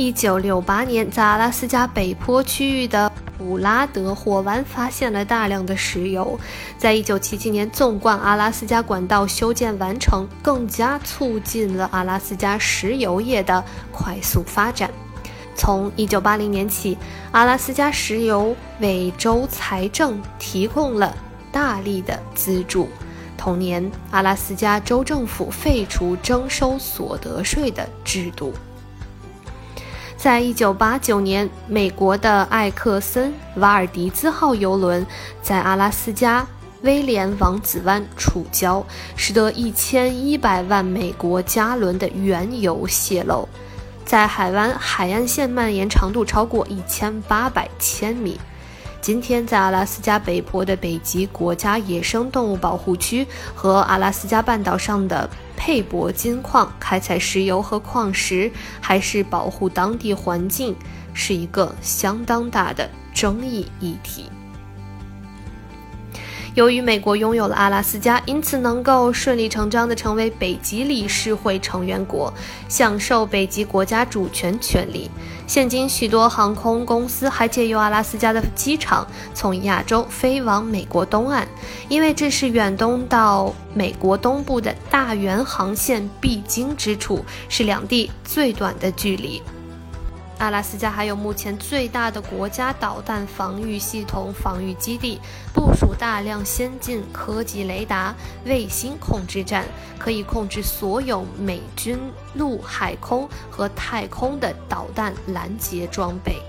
一九六八年，在阿拉斯加北坡区域的普拉德火湾发现了大量的石油。在一九七七年，纵贯阿拉斯加管道修建完成，更加促进了阿拉斯加石油业的快速发展。从一九八零年起，阿拉斯加石油为州财政提供了大力的资助。同年，阿拉斯加州政府废除征收所得税的制度。在一九八九年，美国的艾克森瓦尔迪兹号游轮在阿拉斯加威廉王子湾触礁，使得一千一百万美国加仑的原油泄漏。在海湾海岸线蔓延长度超过一千八百千米。今天，在阿拉斯加北坡的北极国家野生动物保护区和阿拉斯加半岛上的佩伯金矿开采石油和矿石，还是保护当地环境，是一个相当大的争议议题。由于美国拥有了阿拉斯加，因此能够顺理成章地成为北极理事会成员国，享受北极国家主权权利。现今，许多航空公司还借由阿拉斯加的机场从亚洲飞往美国东岸，因为这是远东到美国东部的大圆航线必经之处，是两地最短的距离。阿拉斯加还有目前最大的国家导弹防御系统防御基地，部署大量先进科技雷达、卫星控制站，可以控制所有美军陆海空和太空的导弹拦截装备。